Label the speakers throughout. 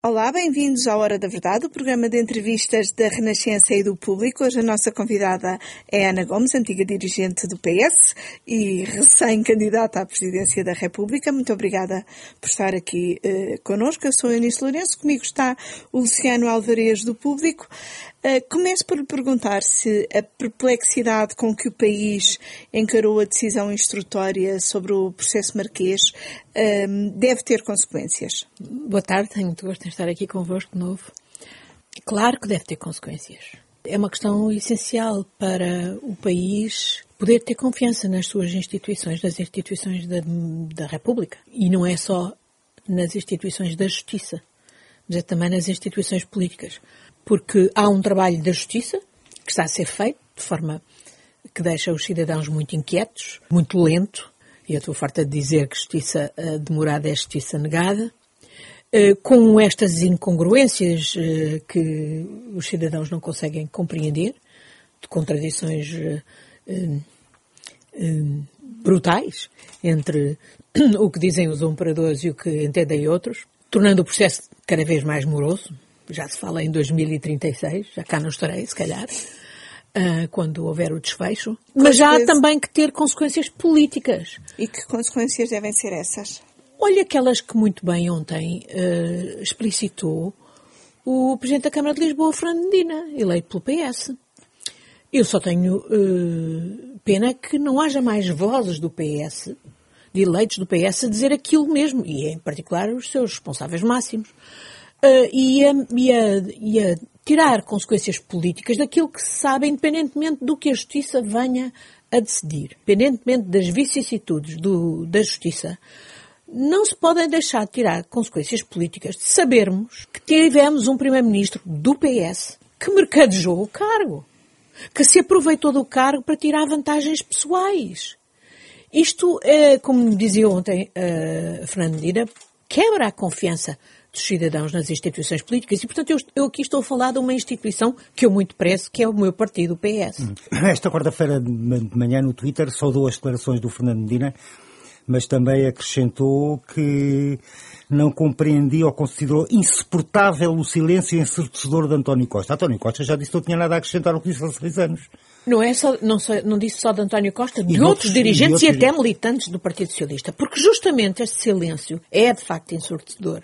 Speaker 1: Olá, bem-vindos à Hora da Verdade, o programa de entrevistas da Renascença e do Público. Hoje a nossa convidada é Ana Gomes, antiga dirigente do PS e recém-candidata à presidência da República. Muito obrigada por estar aqui uh, connosco. Eu sou a Eunice Lourenço, comigo está o Luciano Alvarez do Público. Uh, começo por lhe perguntar se a perplexidade com que o país encarou a decisão instrutória sobre o processo marquês uh, deve ter consequências.
Speaker 2: Boa tarde, tenho muito gosto em estar aqui convosco de novo. Claro que deve ter consequências. É uma questão essencial para o país poder ter confiança nas suas instituições, nas instituições da, da República. E não é só nas instituições da justiça, mas é também nas instituições políticas porque há um trabalho da justiça que está a ser feito de forma que deixa os cidadãos muito inquietos, muito lento, e eu estou farta de dizer que justiça uh, demorada é justiça negada, uh, com estas incongruências uh, que os cidadãos não conseguem compreender, de contradições brutais entre o que dizem os operadores e o que entendem outros, tornando o processo cada vez mais moroso, já se fala em 2036, já cá não estarei, se calhar, uh, quando houver o desfecho. Mas já há também que ter consequências políticas.
Speaker 1: E que consequências devem ser essas?
Speaker 2: Olha aquelas que muito bem ontem uh, explicitou o Presidente da Câmara de Lisboa, Fernando Medina, eleito pelo PS. Eu só tenho uh, pena que não haja mais vozes do PS, de eleitos do PS, a dizer aquilo mesmo, e em particular os seus responsáveis máximos uh, e, a, e, a, e a tirar consequências políticas daquilo que se sabe, independentemente do que a Justiça venha a decidir, independentemente das vicissitudes do, da Justiça, não se podem deixar de tirar consequências políticas de sabermos que tivemos um Primeiro-Ministro do PS que mercadejou o cargo, que se aproveitou do cargo para tirar vantagens pessoais. Isto, é, como dizia ontem uh, Fernando Medina, quebra a confiança dos cidadãos nas instituições políticas. E, portanto, eu, eu, aqui estou a falar de uma instituição que eu muito prezo, que é o meu partido, o PS. Hum.
Speaker 3: Esta quarta-feira de manhã no Twitter saudou as declarações do Fernando Medina, mas também acrescentou que não compreendia ou considerou insuportável o silêncio ensurdecedor de António Costa. António Costa já disse que não tinha nada a acrescentar ao que disse há seis anos.
Speaker 2: Não, é só, não, só, não disse só de António Costa, de, outros, outros, dirigentes e, outros... e até militantes do Partido Socialista. Porque justamente este silêncio é de facto ensurdecedor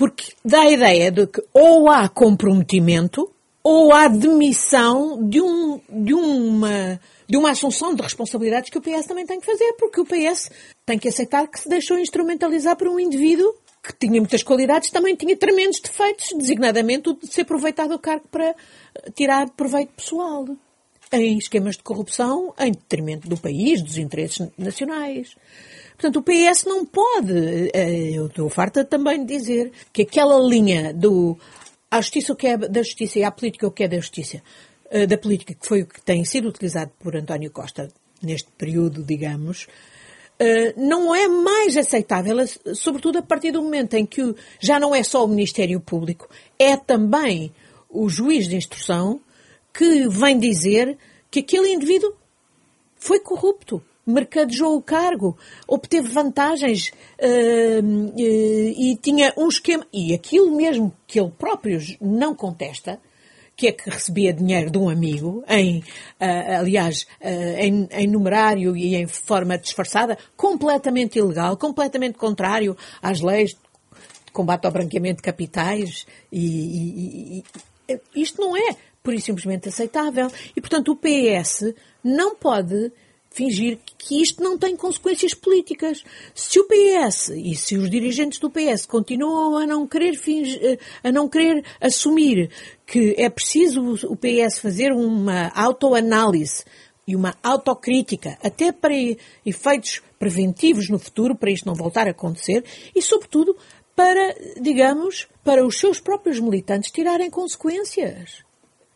Speaker 2: porque dá a ideia de que ou há comprometimento ou há demissão de, um, de, uma, de uma assunção de responsabilidades que o PS também tem que fazer, porque o PS tem que aceitar que se deixou instrumentalizar por um indivíduo que tinha muitas qualidades, também tinha tremendos defeitos, designadamente o de se aproveitar do cargo para tirar proveito pessoal. Em esquemas de corrupção, em detrimento do país, dos interesses nacionais. Portanto, o PS não pode, eh, eu estou farta também de dizer que aquela linha do à justiça o que é da justiça e à política o que é da justiça, eh, da política, que foi o que tem sido utilizado por António Costa neste período, digamos, eh, não é mais aceitável, sobretudo a partir do momento em que já não é só o Ministério Público, é também o juiz de instrução que vem dizer que aquele indivíduo foi corrupto mercadejou o cargo, obteve vantagens uh, uh, e tinha um esquema. E aquilo mesmo que ele próprio não contesta, que é que recebia dinheiro de um amigo, em, uh, aliás, em, em, numerário e em forma disfarçada, completamente ilegal, completamente contrário às leis de combate ao branqueamento de capitais. E, e, e isto não é, por isso simplesmente, aceitável. E, portanto, o PS não pode fingir que isto não tem consequências políticas. Se o PS e se os dirigentes do PS continuam a não querer fingir, eh, a não querer assumir que é preciso o PS fazer uma autoanálise e uma autocrítica, até para efeitos preventivos no futuro, para isto não voltar a acontecer, e sobretudo para, digamos, para os seus próprios militantes tirarem consequências.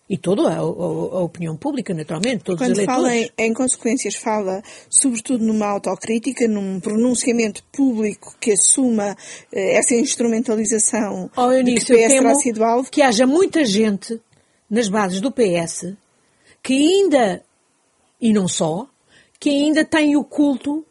Speaker 2: E toda a, a, a, opinião pública, naturalmente, todos
Speaker 1: Quando
Speaker 2: os eleitores.
Speaker 1: fala em, em, consequências, fala sobretudo numa autocrítica, num pronunciamento público que assuma eh, essa instrumentalização
Speaker 2: oh, Eunice,
Speaker 1: que o PS terá sido alvo.
Speaker 2: Que haja muita gente nas bases do PS que ainda, e não só, que ainda tem o culto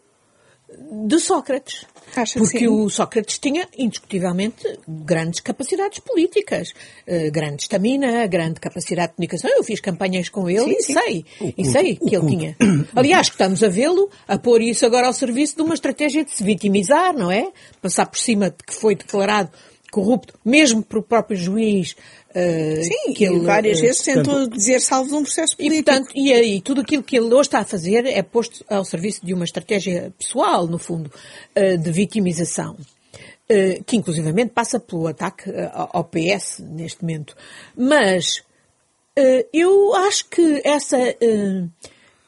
Speaker 2: de Sócrates.
Speaker 1: Acha
Speaker 2: porque
Speaker 1: sim.
Speaker 2: o Sócrates tinha, indiscutivelmente, grandes capacidades políticas, uh, grande estamina, grande capacidade de comunicação. Eu fiz campanhas com ele
Speaker 1: sim,
Speaker 2: e
Speaker 1: sim.
Speaker 2: sei, e sei que ele tinha. Aliás, estamos a vê-lo a pôr isso agora ao serviço de uma estratégia de se vitimizar, não é? Passar por cima de que foi declarado corrupto, mesmo por o próprio juiz. Uh,
Speaker 1: Sim,
Speaker 2: que
Speaker 1: ele várias
Speaker 2: uh,
Speaker 1: vezes tentou dizer salvo de um processo
Speaker 2: e,
Speaker 1: político.
Speaker 2: portanto, e aí, tudo aquilo que ele hoje está a fazer é posto ao serviço de uma estratégia pessoal, no fundo, uh, de vitimização. Uh, que inclusivamente passa pelo ataque ao PS neste momento. Mas eu acho que essa,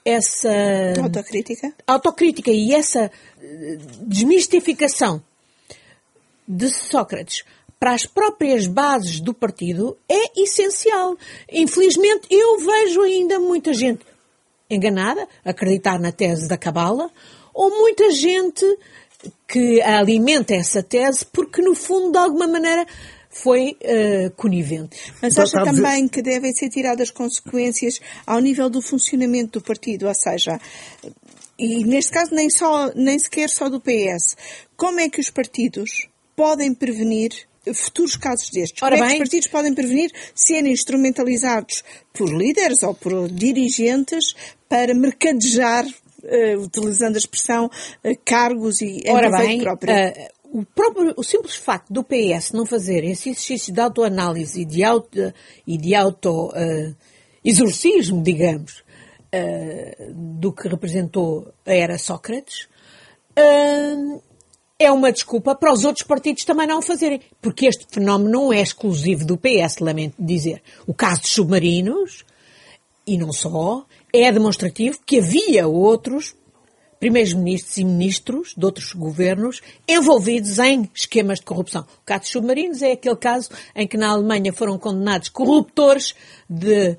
Speaker 2: essa
Speaker 1: Autocrítica?
Speaker 2: autocrítica e essa eh, desmistificação de Sócrates para as próprias bases do partido é essencial. Infelizmente, eu vejo ainda muita gente enganada, acreditar na tese da cabala, ou muita gente que alimenta essa tese porque, no fundo, de alguma maneira, foi uh, conivente.
Speaker 1: Mas
Speaker 3: Então,
Speaker 1: acha também que devem ser tiradas consequências ao nível do funcionamento do partido, ou seja, e neste caso nem, só, nem sequer só do PS, como é que os partidos podem prevenir futuros casos destes?
Speaker 2: Ora
Speaker 1: como é que
Speaker 2: bem.
Speaker 1: os partidos podem prevenir serem instrumentalizados por líderes ou por dirigentes para mercadejar, eh, utilizando a expressão, eh, cargos e
Speaker 2: Ora bem,
Speaker 1: próprio?
Speaker 2: eh, o, próprio, o simples facto do PS não fazer esse exercício de autoanálise e de auto, e de auto exorcismo, digamos, do que representou a era Sócrates, é uma desculpa para os outros partidos também não fazerem. Porque este fenómeno não é exclusivo do PS, lamento dizer. O caso dos submarinos, e não só, é demonstrativo que havia outros primeiros-ministros e ministros de outros governos envolvidos em esquemas de corrupção. O caso dos submarinos é aquele caso em que na Alemanha foram condenados corruptores de,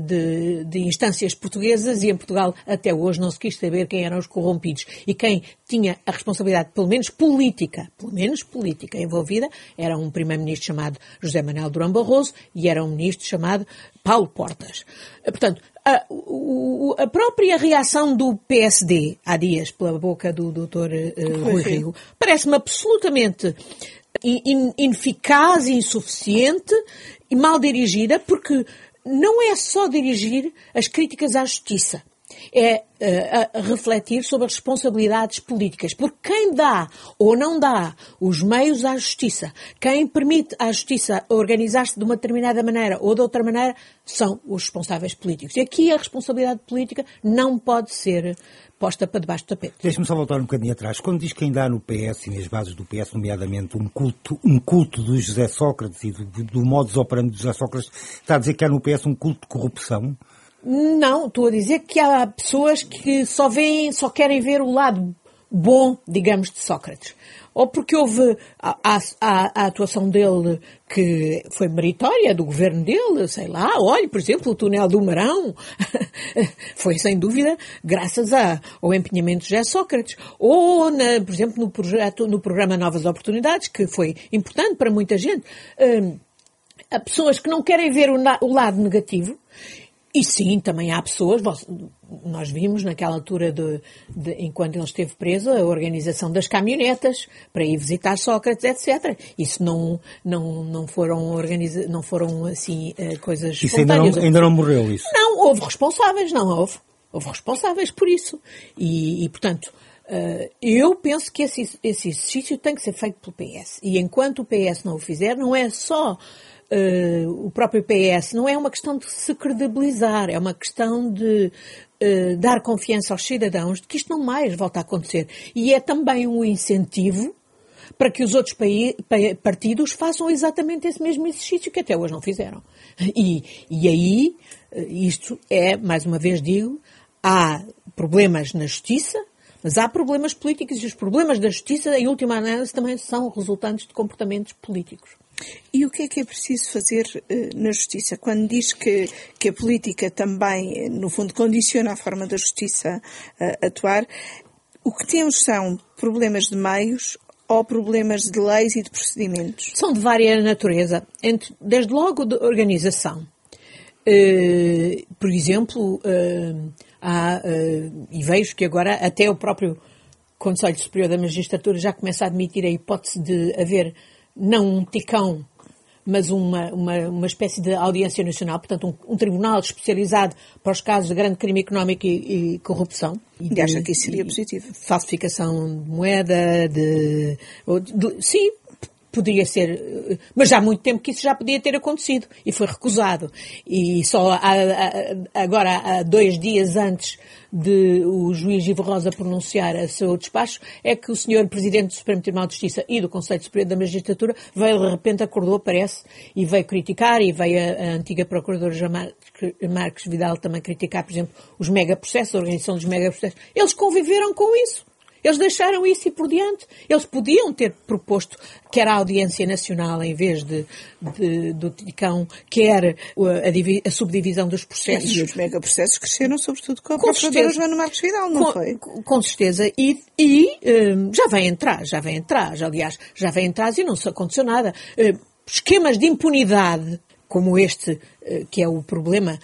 Speaker 2: de, de instâncias portuguesas e em Portugal até hoje não se quis saber quem eram os corrompidos. E quem tinha a responsabilidade, pelo menos política, pelo menos política envolvida, era um primeiro-ministro chamado José Manuel Durão Barroso e era um ministro chamado Paulo Portas. Eh, Portanto, a, a própria reação do PSD há dias pela boca do Dr. eh, Rui Rio parece-me absolutamente in- in- ineficaz, insuficiente e mal dirigida, porque não é só dirigir as críticas à justiça. É a refletir sobre as responsabilidades políticas. Porque quem dá ou não dá os meios à justiça, quem permite à justiça organizar-se de uma determinada maneira ou de outra maneira, são os responsáveis políticos. E aqui a responsabilidade política não pode ser posta para debaixo do tapete.
Speaker 3: Deixe-me só voltar um bocadinho atrás. Quando diz que ainda há no PS e nas bases do PS, nomeadamente, um culto, um culto do José Sócrates e do, do modus operandi do José Sócrates, está a dizer que há no PS um culto de corrupção?
Speaker 2: Não, estou a dizer que há pessoas que só veem, só querem ver o lado bom, digamos, de Sócrates. Ou porque houve a, a- a- atuação dele que foi meritória do governo dele, sei lá, olhe, por exemplo, o túnel do Marão foi sem dúvida graças a- ao empenhamento de José Sócrates. Ou, na- por exemplo, no projeto, no programa Novas Oportunidades, que foi importante para muita gente. Hum, há pessoas que não querem ver o, o lado negativo. E sim, também há pessoas, nós vimos naquela altura, de, de- enquanto ele esteve preso, a organização das caminhonetas para ir visitar Sócrates, etc. Isso não, não, não foram, organiza, não foram assim, eh, coisas
Speaker 3: Isso ainda não, ainda não morreu, isso.
Speaker 2: Não, houve responsáveis, não houve. Houve responsáveis por isso. E, e, portanto, eh, eu penso que esse, esse exercício tem que ser feito pelo PS. E enquanto o PS não o fizer, não é só eh, o próprio PS, não é uma questão de se credibilizar, é uma questão de eh, dar confiança aos cidadãos de que isto não mais volta a acontecer. E é também um incentivo para que os outros partidos façam exatamente esse mesmo exercício que até hoje não fizeram. E, e aí, eh, isto é, mais uma vez digo, há problemas na justiça, mas há problemas políticos e os problemas da justiça, em última análise, também são resultantes de comportamentos políticos.
Speaker 1: E o que é que é preciso fazer eh, na justiça? Quando diz que, que a política também, eh, no fundo, condiciona a forma da justiça eh, atuar, o que temos são problemas de meios ou problemas de leis e de procedimentos?
Speaker 2: São de vária natureza, entre, desde logo de organização. Eh, por exemplo, há, e vejo que agora até o próprio Conselho Superior da Magistratura já começa a admitir a hipótese de haver não um ticão, mas uma, uma, uma espécie de audiência nacional, portanto, um, um, tribunal especializado para os casos de grande crime económico e, e corrupção.
Speaker 1: E, acha que isso seria positivo?
Speaker 2: Falsificação de moeda, de, de, Sim, poderia ser, mas já há muito tempo que isso já podia ter acontecido e foi recusado. E só há, agora, há dois dias antes de o juiz Ivo Rosa pronunciar a seu despacho, é que o senhor Presidente do Supremo Tribunal de Justiça e do Conselho Superior da Magistratura veio de repente, acordou, parece, e veio criticar, e veio a, a antiga Procuradora Marques Vidal também criticar, por exemplo, os megaprocessos, a organização dos megaprocessos. Eles conviveram com isso. Eles deixaram isso e por diante. Eles podiam ter proposto quer a audiência nacional em vez de, de do Ticão, quer a, a, subdivisão dos processos.
Speaker 1: E os megaprocessos cresceram sobretudo com a com Procuradora Joana Marques Vidal, não
Speaker 2: com,
Speaker 1: foi?
Speaker 2: Com certeza. E, e um, já vai entrar, já vai entrar. Já, aliás, já vai entrar e não se aconteceu nada. Uh, esquemas de impunidade como este, uh, que é o problema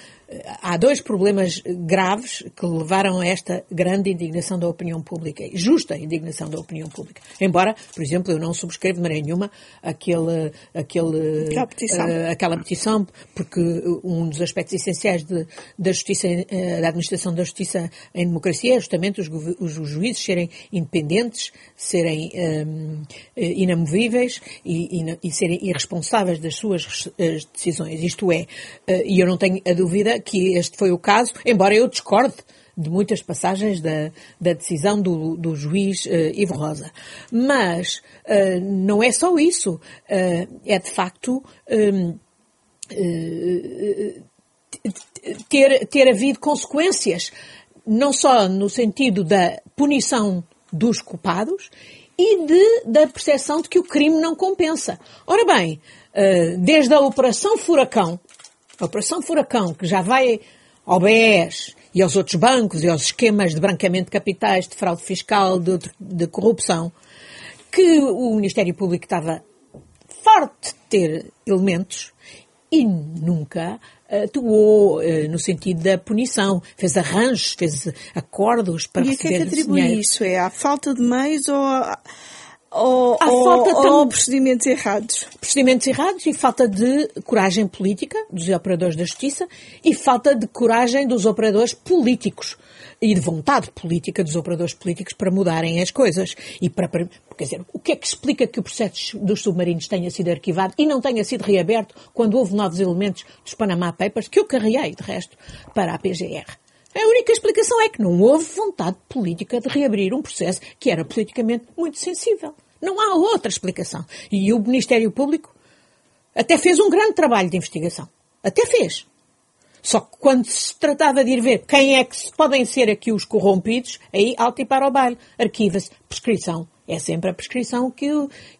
Speaker 2: há dois problemas graves que levaram a esta grande indignação da opinião pública, justa indignação da opinião pública. Embora, por exemplo, eu não subscrevo de maneira nenhuma aquele, aquele,
Speaker 1: aquela, petição. Uh,
Speaker 2: aquela petição, porque um dos aspectos essenciais de, da justiça, uh, da administração da justiça em democracia é justamente os, os, os juízes serem independentes, serem um, inamovíveis e, e, e, serem irresponsáveis das suas decisões. Isto é, uh, e eu não tenho a dúvida que este foi o caso, embora eu discorde de muitas passagens da, da decisão do, do juiz uh, Ivo Rosa. Mas uh, não é só isso. Uh, é de facto um, ter, ter havido consequências, não só no sentido da punição dos culpados e de, da percepção de que o crime não compensa. Ora bem, desde a Operação Furacão, a Operação Furacão, que já vai ao BES e aos outros bancos e aos esquemas de branqueamento de capitais, de fraude fiscal, de, de corrupção, que o Ministério Público estava forte de ter elementos e nunca atuou uh, no sentido da punição, fez arranjos, fez acordos para
Speaker 1: e
Speaker 2: receber
Speaker 1: E a que é que atribui isso? É a falta de meios ou a ou,
Speaker 2: Há ou, falta
Speaker 1: ou procedimentos errados?
Speaker 2: Procedimentos errados e falta de coragem política dos operadores da justiça e falta de coragem dos operadores políticos e de vontade política dos operadores políticos para mudarem as coisas. E para, quer dizer, o que é que explica que o processo dos submarinos tenha sido arquivado e não tenha sido reaberto quando houve novos elementos dos Panama Papers, que eu carreguei, de resto, para a PGR? A única explicação é que não houve vontade política de reabrir um processo que era politicamente muito sensível. Não há outra explicação. E o Ministério Público até fez um grande trabalho de investigação. Até fez. Só que quando se tratava de ir ver quem é que podem ser aqui os corrompidos, aí alto e para o baile. Arquiva-se. Prescrição. É sempre a prescrição que,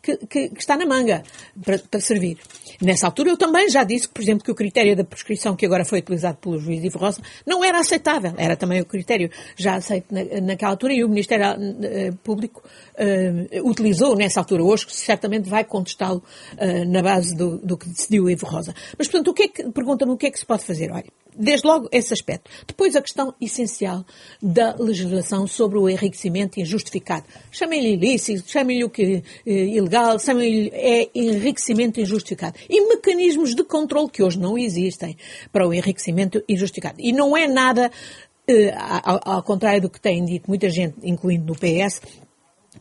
Speaker 2: que, que, que está na manga para, para, servir. Nessa altura eu também já disse, por exemplo, que o critério da prescrição que agora foi utilizado pelo juiz Ivo Rosa não era aceitável. Era também o critério já aceito na, naquela altura e o Ministério uh, Público uh, utilizou nessa altura. Hoje certamente vai contestá-lo uh, na base do, do que decidiu Ivo Rosa. Mas, portanto, o que é que, pergunta-me o que é que se pode fazer? Olha, Desde logo esse aspecto. Depois a questão essencial da legislação sobre o enriquecimento injustificado. Chamem-lhe ilícito, chamem-lhe o que é ilegal, chamem-lhe é enriquecimento injustificado. E mecanismos de controle que hoje não existem para o enriquecimento injustificado. E não é nada, eh, ao, ao contrário do que tem dito muita gente, incluindo no PS,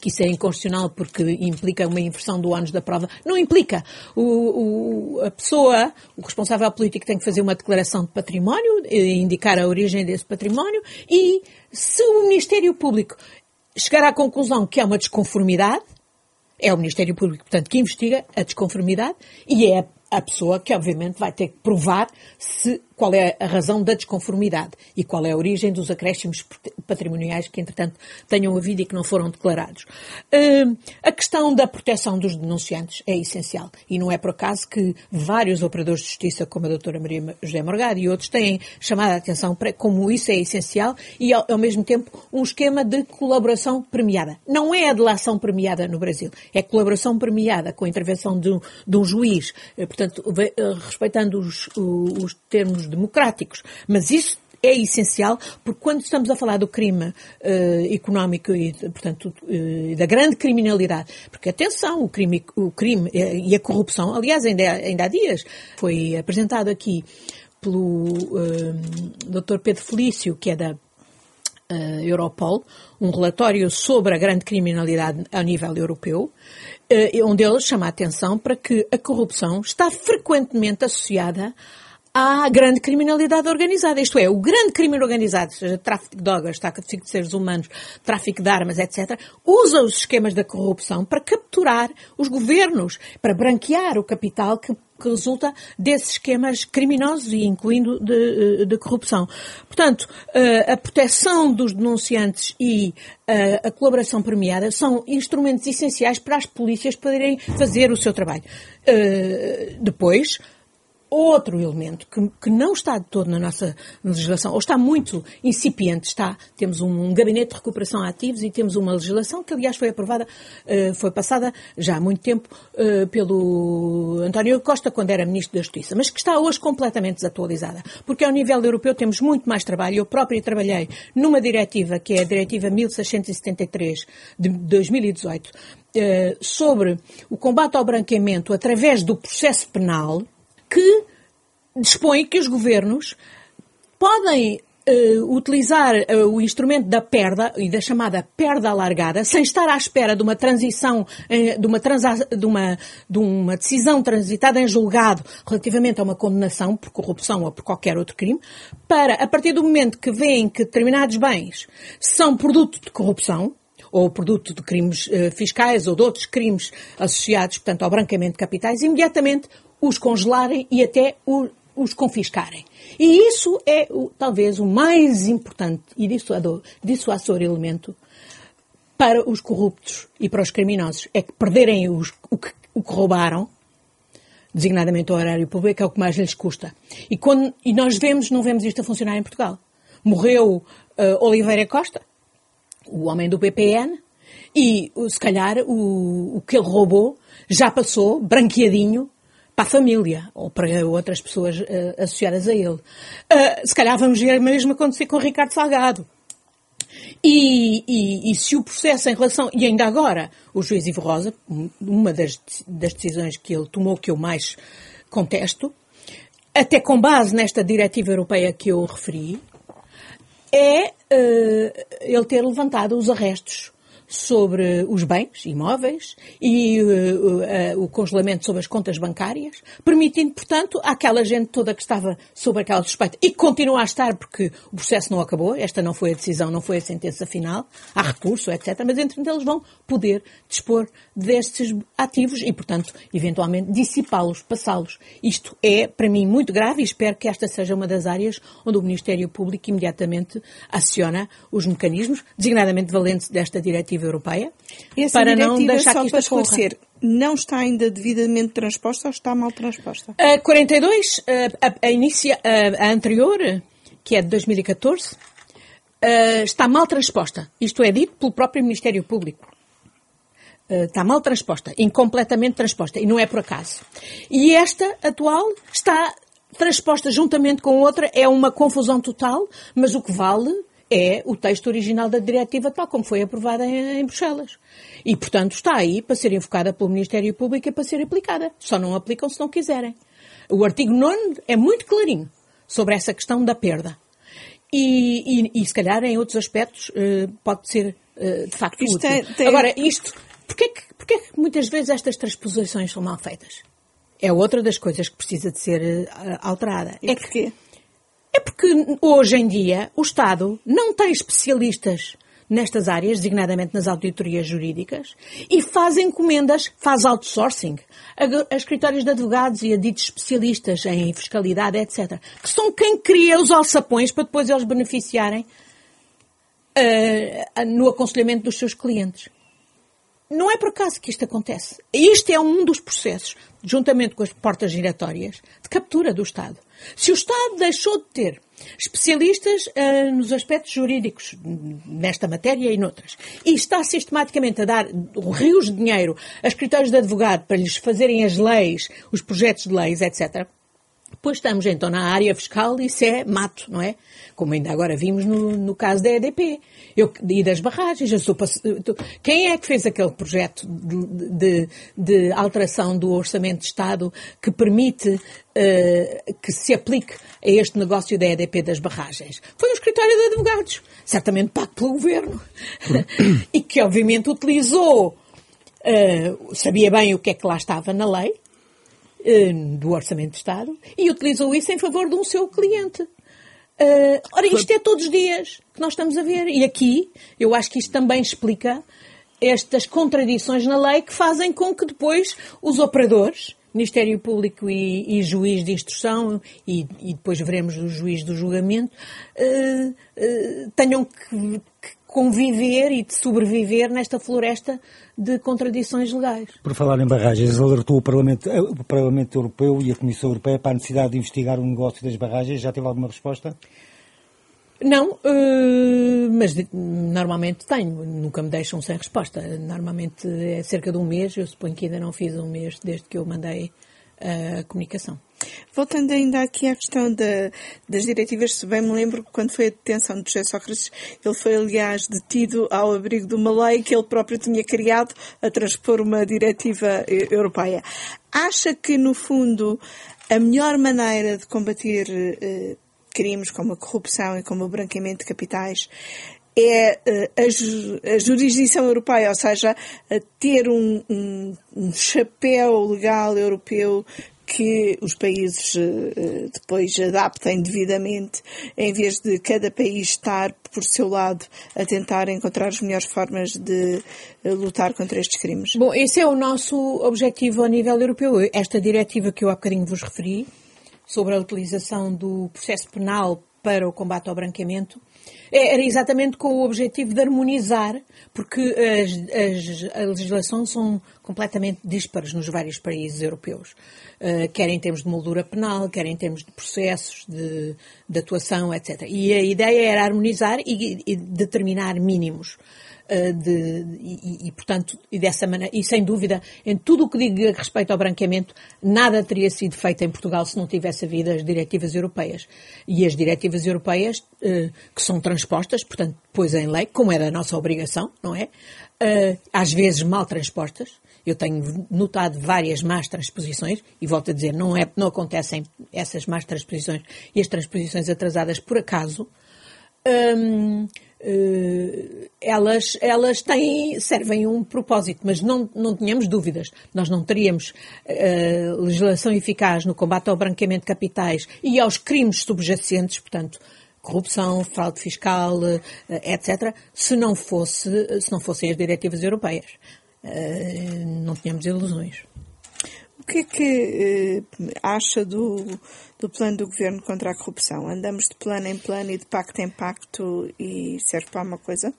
Speaker 2: que isso é inconstitucional porque implica uma inversão do ânus da prova. Não implica. O, o, a pessoa, o responsável político tem que fazer uma declaração de património, indicar a origem desse património e se o Ministério Público chegar à conclusão que há uma desconformidade, é o Ministério Público, portanto, que investiga a desconformidade e é a pessoa que, obviamente, vai ter que provar se qual é a razão da desconformidade e qual é a origem dos acréscimos patrimoniais que, entretanto, tenham havido e que não foram declarados. Uh, a questão da proteção dos denunciantes é essencial e não é por acaso que vários operadores de justiça, como a doutora Maria José Morgado e outros, têm chamado a atenção para como isso é essencial e, ao, ao mesmo tempo, um esquema de colaboração premiada. Não é a delação premiada no Brasil, é colaboração premiada com a intervenção de um, de um juiz, eh, portanto, eh, respeitando os, os termos democráticos. Mas isso é essencial, porque quando estamos a falar do crime uh, económico e, portanto, uh, da grande criminalidade, porque atenção, o crime, o crime e a corrupção, aliás, ainda, ainda há dias foi apresentado aqui pelo uh, Dr. Pedro Felício, que é da Europol, um relatório sobre a grande criminalidade a nível europeu, onde ele chama a atenção para que a corrupção está frequentemente associada à grande criminalidade organizada. Isto é, o grande crime organizado, seja tráfico de drogas, tráfico de seres humanos, tráfico de armas, etc., usa os esquemas da corrupção para capturar os governos, para branquear o capital que que resulta desses esquemas criminosos e incluindo de, de corrupção. Portanto, eh, a proteção dos denunciantes e eh, a colaboração premiada são instrumentos essenciais para as polícias poderem fazer o seu trabalho. Eh, depois, outro elemento que, que, não está de todo na nossa legislação, ou está muito incipiente, está, temos um, um, gabinete de recuperação ativos e temos uma legislação que, aliás, foi aprovada, uh, foi passada já há muito tempo uh, pelo António Costa, quando era Ministro da Justiça, mas que está hoje completamente desatualizada, porque ao nível europeu temos muito mais trabalho. Eu própria trabalhei numa diretiva, que é a Diretiva 1673 de 2018, uh, eh, sobre o combate ao branqueamento através do processo penal, que dispõe que os governos podem uh, utilizar uh, o instrumento da perda e da chamada perda alargada, sem estar à espera de uma transição, uh, de, uma de, uma, de uma decisão transitada em julgado relativamente a uma condenação por corrupção ou por qualquer outro crime, para, a partir do momento que veem que determinados bens são produto de corrupção, ou produto de crimes fiscais ou de outros crimes associados, portanto, ao branqueamento de capitais, imediatamente os congelarem e até o, os confiscarem. E isso é o, talvez o mais importante e dissuador, dissuasor elemento para os corruptos e para os criminosos. É que perderem os, o, que, o que roubaram, designadamente o horário público, é o que mais lhes custa. E, quando, e nós vemos, não vemos isto a funcionar em Portugal. Morreu uh, Oliveira Costa, o homem do BPN, e se calhar o, o que ele roubou já passou, branqueadinho, para a família ou para outras pessoas uh, associadas a ele. Uh, se calhar vamos ver o mesmo acontecer com o Ricardo Salgado. E, e, e, se o processo em relação. E ainda agora, o juiz Ivo Rosa, uma das, das decisões que ele tomou que eu mais contesto, até com base nesta diretiva europeia que eu referi, é uh, ele ter levantado os arrestos sobre os bens imóveis e uh, uh, o congelamento sobre as contas bancárias, permitindo, portanto, àquela gente toda que estava sob aquela suspeita e que continua a estar porque o processo não acabou, esta não foi a decisão, não foi a sentença final, há recurso, etc. Mas, entretanto, eles vão poder dispor destes ativos e, portanto, eventualmente dissipá-los, passá-los. Isto é, para mim, muito grave e espero que esta seja uma das áreas onde o Ministério Público imediatamente aciona os mecanismos, designadamente valentes desta diretiva diretiva europeia
Speaker 1: Essa para não deixar só que isto esclarecer, não está ainda devidamente transposta ou está mal transposta?
Speaker 2: A 42, a, a, inicia, a, a anterior, que é de 2014, está mal transposta. Isto é dito pelo próprio Ministério Público. Está mal transposta, incompletamente transposta, e não é por acaso. E esta atual está transposta juntamente com outra, é uma confusão total, mas o que vale é o texto original da diretiva tal como foi aprovada em, em Bruxelas. E, portanto, está aí para ser invocada pelo Ministério Público e para ser aplicada. Só não aplicam se não quiserem. O artigo 9 é muito clarinho sobre essa questão da perda. E, e, e se calhar em outros aspectos uh, pode ser uh, de facto isto útil. Tem, tem... Agora, isto, porquê que, porquê que muitas vezes estas transposições são mal feitas? É outra das coisas que precisa de ser uh, alterada.
Speaker 1: E é porquê? Que,
Speaker 2: é porque hoje em dia o Estado não tem especialistas nestas áreas, designadamente nas auditorias jurídicas, e faz encomendas, faz outsourcing a, a escritórios de advogados e a ditos especialistas em fiscalidade, etc., que são quem cria os alçapões para depois eles beneficiarem uh, no aconselhamento dos seus clientes. Não é por acaso que isto acontece. Isto é um dos processos, juntamente com as portas giratórias, de captura do Estado. Se o Estado deixou de ter especialistas uh, nos aspectos jurídicos, nesta matéria e noutras, e está sistematicamente a dar rios de dinheiro a escritórios de advogado para lhes fazerem as leis, os projetos de leis, etc., Depois estamos então na área fiscal, isso é mato, não é? Como ainda agora vimos no, no caso da EDP eu, e das barragens. Sou, quem é que fez aquele projeto de, de, de, alteração do Orçamento de Estado que permite uh, que se aplique a este negócio da EDP das barragens? Foi o escritório de advogados, certamente pago pelo governo, e que obviamente utilizou, uh, sabia bem o que é que lá estava na lei, do Orçamento de Estado e utilizou isso em favor de um seu cliente. Uh, ora, isto é todos os dias que nós estamos a ver. E aqui, eu acho que isto também explica estas contradições na lei que fazem com que depois os operadores, Ministério Público e, e juiz de instrução, e, e, depois veremos o juiz do julgamento, uh, uh, tenham que, que conviver e de sobreviver nesta floresta de contradições legais.
Speaker 3: Por falar em barragens, alertou o Parlamento, eh, o Parlamento Europeu e a Comissão Europeia para a necessidade de investigar o negócio das barragens. Já teve alguma resposta?
Speaker 2: Não, uh, mas normalmente tenho, nunca me deixam sem resposta. Normalmente é cerca de um mês, eu suponho que ainda não fiz um mês desde que eu mandei a comunicação.
Speaker 1: Voltando ainda aqui à questão da, das diretivas, se bem me lembro, quando foi a detenção de José Sócrates, ele foi, aliás, detido ao abrigo de uma lei que ele próprio tinha criado a transpor uma diretiva europeia. Acha que, no fundo, a melhor maneira de combater eh, crimes como a corrupção e como o branqueamento de capitais é eh, a, a, jurisdição europeia, ou seja, ter um, um, um, chapéu legal europeu que os países uh, depois adaptem devidamente, em vez de cada país estar por seu lado a tentar encontrar as melhores formas de uh, lutar contra estes crimes.
Speaker 2: Bom, esse é o nosso objetivo a nível europeu. Esta diretiva que eu há bocadinho vos referi, sobre a utilização do processo penal para o combate ao branqueamento, é, era exatamente com o objetivo de harmonizar, porque as, as, a legislação são completamente díspares nos vários países europeus, uh, quer em termos de moldura penal, quer em termos de processos, de, de atuação, etc. E a ideia era harmonizar e, e determinar mínimos. Eh, de, e, e, portanto, e dessa maneira, e sem dúvida, em tudo o que diga respeito ao branqueamento, nada teria sido feito em Portugal se não tivesse havido as diretivas europeias. E as diretivas europeias, eh, que são transpostas, portanto, depois em lei, como é da nossa obrigação, não é? Às vezes mal transpostas. Eu tenho notado várias más transposições, e volto a dizer, não, é, não acontecem essas más transposições e as transposições atrasadas por acaso. Um, Uh, elas, elas têm, servem um propósito, mas não, não tínhamos dúvidas. Nós não teríamos uh, legislação eficaz no combate ao branqueamento de capitais e aos crimes subjacentes, portanto, corrupção, fraude fiscal, uh, etc., se não, fosse, se não fossem as diretivas europeias. Não tínhamos ilusões.
Speaker 1: O que é que acha do do plano do governo contra a corrupção? Andamos de plano em plano e de pacto em pacto e serve para uma coisa?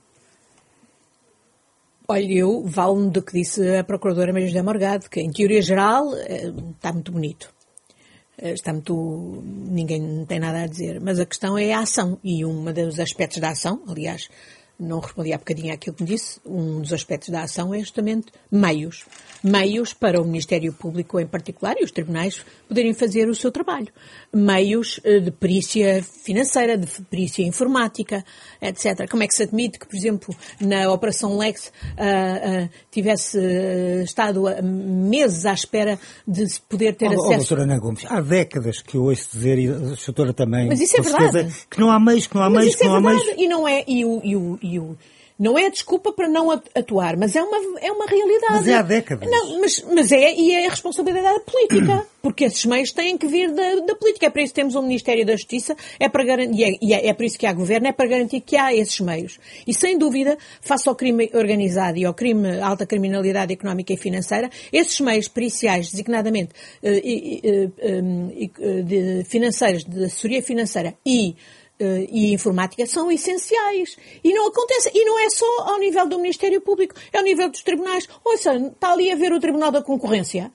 Speaker 2: Olha, eu valo-me do que disse a Procuradora Maria José Morgado, que em teoria geral eh, está muito bonito. Eh, está muito. ninguém tem nada a dizer. Mas a questão é a ação. E um dos aspectos da ação, aliás, não respondi há bocadinho àquilo que me disse, um dos aspectos da ação é justamente meios. Meios para o Ministério Público em particular e os tribunais poderem fazer o seu trabalho. Meios eh, de perícia financeira, de perícia informática, etc. Como é que se admite que, por exemplo, na Operação Lex uh, uh, tivesse estado meses à espera de se poder ter oh, acesso... Oh,
Speaker 3: doutora Ana Gomes, há décadas que eu ouço dizer, e a doutora também,
Speaker 2: Mas isso é verdade.
Speaker 3: que não há meios, que não há
Speaker 2: Mas
Speaker 3: meios, que
Speaker 2: é
Speaker 3: não há
Speaker 2: verdade.
Speaker 3: meios.
Speaker 2: E não é, e o, e o, e o não é desculpa para não atuar, mas é uma, é uma realidade.
Speaker 3: Mas é há décadas.
Speaker 2: Não, mas, mas é, e é a responsabilidade política. Porque esses meios têm que vir da, da política. É para isso que temos um Ministério da Justiça, é para garantir, é, e é, é por isso que há governo, é para garantir que há esses meios. E sem dúvida, face ao crime organizado e ao crime, alta criminalidade económica e financeira, esses meios periciais, designadamente uh, uh, uh, de financeiros, de assessoria financeira e e informática são essenciais. E não acontece. E não é só ao nível do Ministério Público, é ao nível dos tribunais. Ouça, está ali a ver o Tribunal da Concorrência.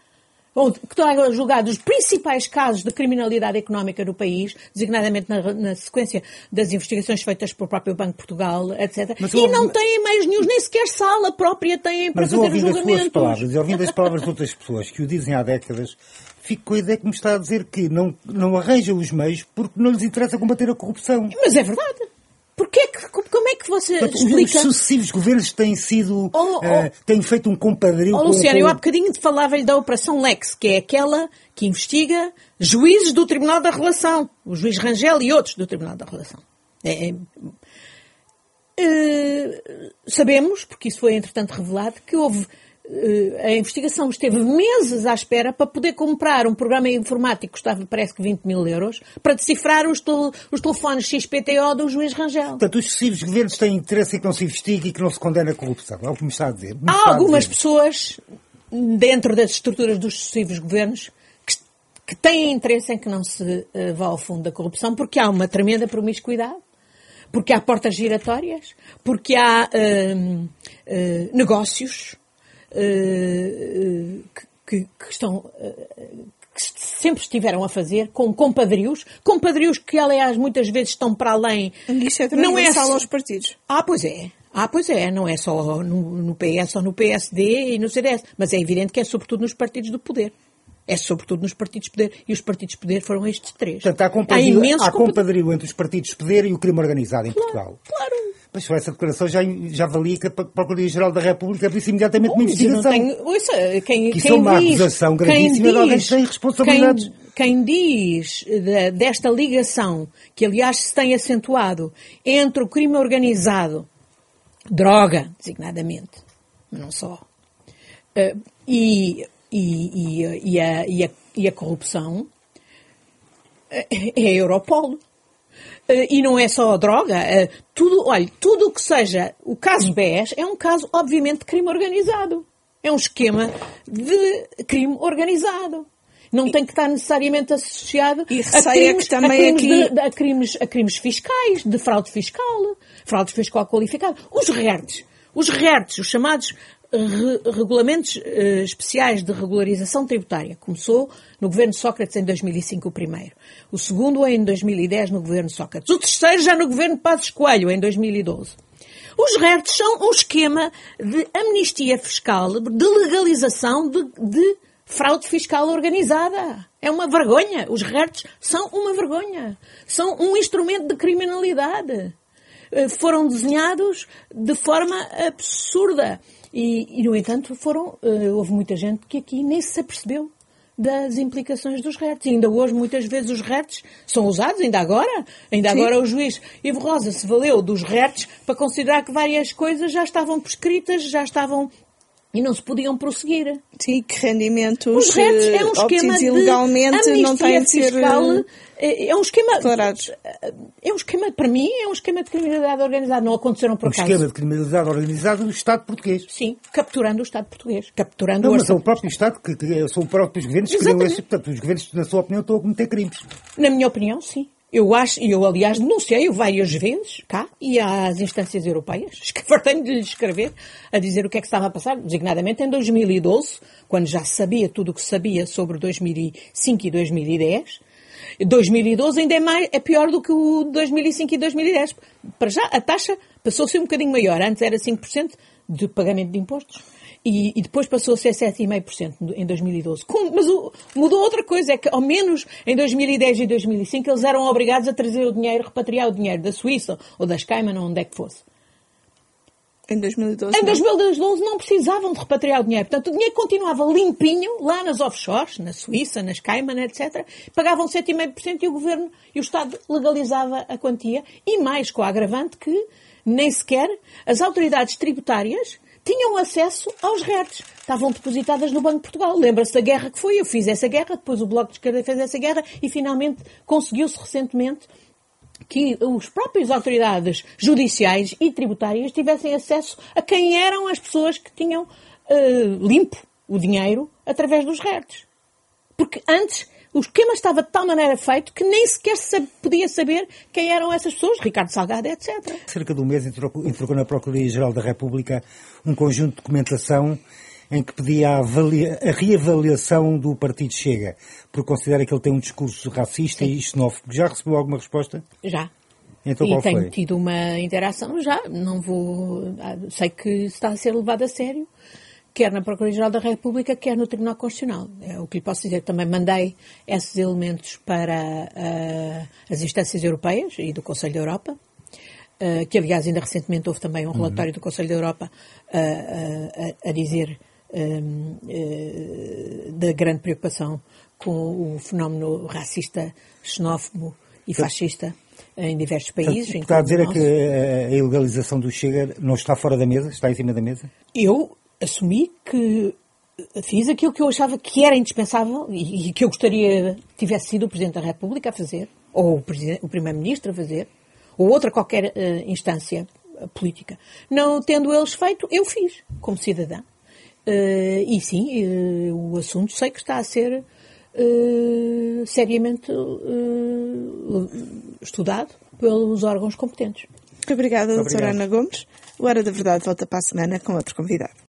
Speaker 2: Onde que estão julgados os principais casos de criminalidade económica no país, designadamente na, na sequência das investigações feitas pelo próprio Banco de Portugal, etc. Mas e não têm meios nenhum, nem sequer sala própria têm para fazer os julgamentos. Mas
Speaker 3: palavras, e ouvindo as palavras de outras pessoas que o dizem há décadas, fico com a ideia que me está a dizer que não, não arranja os meios porque não lhes interessa combater a corrupção.
Speaker 2: Mas é verdade. Porquê que, como é que você Portanto, explica?
Speaker 3: Os sucessivos governos têm sido, oh, oh, uh, têm feito um compadrio
Speaker 2: oh. Luciano, com... eu há bocadinho falava-lhe da Operação Lex, que é aquela que investiga juízes do Tribunal da Relação, o juiz Rangel e outros do Tribunal da Relação. É, é, uh, sabemos, porque isso foi entretanto revelado, que houve a investigação esteve meses à espera para poder comprar um programa informático que custava, parece que 20 mil euros, para decifrar os, os telefones XPTO do juiz Rangel.
Speaker 3: Portanto, os sucessivos governos têm interesse em que não se investigue e que não se condene a corrupção. É o que me está a dizer.
Speaker 2: Há algumas dizer. pessoas, dentro das estruturas dos sucessivos governos, que, têm interesse em que não se uh, vá ao fundo da corrupção, porque há uma tremenda promiscuidade porque há portas giratórias, porque há uh, negócios eh, que, que, estão eh, que sempre estiveram a fazer com compadrios, compadrios que aliás muitas vezes estão para além.
Speaker 1: Isso é não é só aos partidos.
Speaker 2: Ah, pois é. Ah, pois é, não é só no, no PS ou no PSD e no CDS, mas é evidente que é sobretudo nos partidos do poder. É sobretudo nos partidos de poder. E os partidos de poder foram estes três.
Speaker 3: Portanto, há compadrio, há, há compadrio entre os partidos de poder e o crime organizado em
Speaker 2: claro,
Speaker 3: Portugal.
Speaker 2: Claro.
Speaker 3: Mas essa declaração já, já valia que a Procuradoria-Geral da República abrisse imediatamente uma investigação.
Speaker 2: Tenho, ouça, quem,
Speaker 3: que
Speaker 2: isso é
Speaker 3: uma diz, acusação gravíssima de alguém que tem responsabilidades.
Speaker 2: Quem, quem diz de, desta ligação, que aliás se tem acentuado, entre o crime organizado, droga, designadamente, mas não só, uh, e, e, e, e, a, e, a, e a corrupção, é a Europol. Eh, e não é só a droga, eh, tudo, olha, tudo o que seja o caso BES é um caso, obviamente, de crime organizado. É um esquema de crime organizado. Não tem que estar necessariamente associado
Speaker 1: e a crimes, que também
Speaker 2: a, crimes aqui... de, a, crimes, a crimes fiscais, de fraude fiscal, fraude fiscal qualificada. Os RERTs, os RERTs, os chamados re regulamentos uh, especiais de regularização tributária. Começou no governo Sócrates em 2005 o primeiro. O segundo em 2010 no governo Sócrates. O terceiro já no governo Passos Coelho em 2012. Os RERTs são um esquema de amnistia fiscal, de legalização de, de fraude fiscal organizada. É uma vergonha. Os RERTs são uma vergonha. São um instrumento de criminalidade. Uh, foram desenhados de forma absurda. E, e no entanto, foram, uh, houve muita gente que aqui nem se apercebeu das implicações dos retos. E ainda hoje, muitas vezes, os retos são usados, ainda agora. Ainda Sim. agora o juiz Ivo Rosa se valeu dos retos para considerar que várias coisas já estavam prescritas, já estavam e não se podiam prosseguir.
Speaker 1: Sim, que rendimentos
Speaker 2: Os retos é um esquema
Speaker 1: ilegalmente não têm de ser
Speaker 2: fiscal, é, é um esquema declarados. É um esquema, para mim, é um esquema de criminalidade organizada. Não aconteceram por acaso.
Speaker 3: Um esquema de criminalidade organizada do Estado português.
Speaker 2: Sim, capturando o Estado português. Capturando
Speaker 3: não,
Speaker 2: o
Speaker 3: mas é o próprio Estado, que, que são os próprios governos que criam esse. Portanto, os governos, na sua opinião, estão a cometer crimes.
Speaker 2: Na minha opinião, sim. Eu acho, e eu aliás denunciei-o várias vezes cá e às instâncias europeias, que fartei de lhe escrever a dizer o que é que estava a passar, designadamente em 2012, quando já sabia tudo o que sabia sobre 2005 e 2010. 2012 ainda é, mais, é pior do que o 2005 e 2010. Para já, a taxa passou a ser um bocadinho maior. Antes era 5% de pagamento de impostos e, e depois passou a ser 7,5% em 2012. Com, mas o, mudou outra coisa, é que ao menos em 2010 e 2005 eles eram obrigados a trazer o dinheiro, repatriar o dinheiro da Suíça ou das Cayman ou onde é que fosse.
Speaker 1: Em 2012?
Speaker 2: Em 2012 não. não precisavam de repatriar o dinheiro. Portanto, o dinheiro continuava limpinho lá nas offshores, na Suíça, nas Cayman, etc. Pagavam 7,5% e o governo e o Estado legalizava a quantia. E mais com a agravante que nem sequer as autoridades tributárias tinham acesso aos redes. Estavam depositadas no Banco de Portugal. Lembra-se da guerra que foi? Eu fiz essa guerra, depois o Bloco de Esquerda fez essa guerra e finalmente conseguiu-se recentemente que os próprios autoridades judiciais e tributárias tivessem acesso a quem eram as pessoas que tinham uh, limpo o dinheiro através dos redes. Porque antes o esquema estava de tal maneira feito que nem sequer se podia saber quem eram essas pessoas, Ricardo Salgado, etc.
Speaker 3: Cerca de um mês entregou na Procuradoria-Geral da República um conjunto de documentação em que pedia a, avalia, a reavaliação do Partido Chega, porque considera que ele tem um discurso racista Sim. e xenófobo. Já recebeu alguma resposta?
Speaker 2: Já.
Speaker 3: Então,
Speaker 2: e tenho
Speaker 3: foi?
Speaker 2: tido uma interação já. Não vou. Ah, sei que está a ser levado a sério, quer na Procuradoria-Geral da República, quer no Tribunal Constitucional. É o que lhe posso dizer. Também mandei esses elementos para uh, as instâncias europeias e do Conselho da Europa. Uh, que aliás ainda recentemente houve também um uhum. relatório uhum. do Conselho da Europa uh, a dizer um, da grande preocupação com o fenómeno racista, xenófobo e fascista em diversos países.
Speaker 3: Portanto, está a dizer é que a ilegalização do Chega não está fora da mesa, está em cima da mesa?
Speaker 2: Eu assumi que fiz aquilo que eu achava que era indispensável e, que eu gostaria que tivesse sido o Presidente da República a fazer, ou o, o Primeiro-Ministro a fazer, ou outra qualquer uh, instância política. Não tendo eles feito, eu fiz, como cidadã. Uh, e sim, uh, o assunto sei que está a ser uh, seriamente estudado pelos órgãos competentes.
Speaker 1: Obrigada, doutora Ana Gomes. O Hora da Verdade volta para a semana com outro convidado.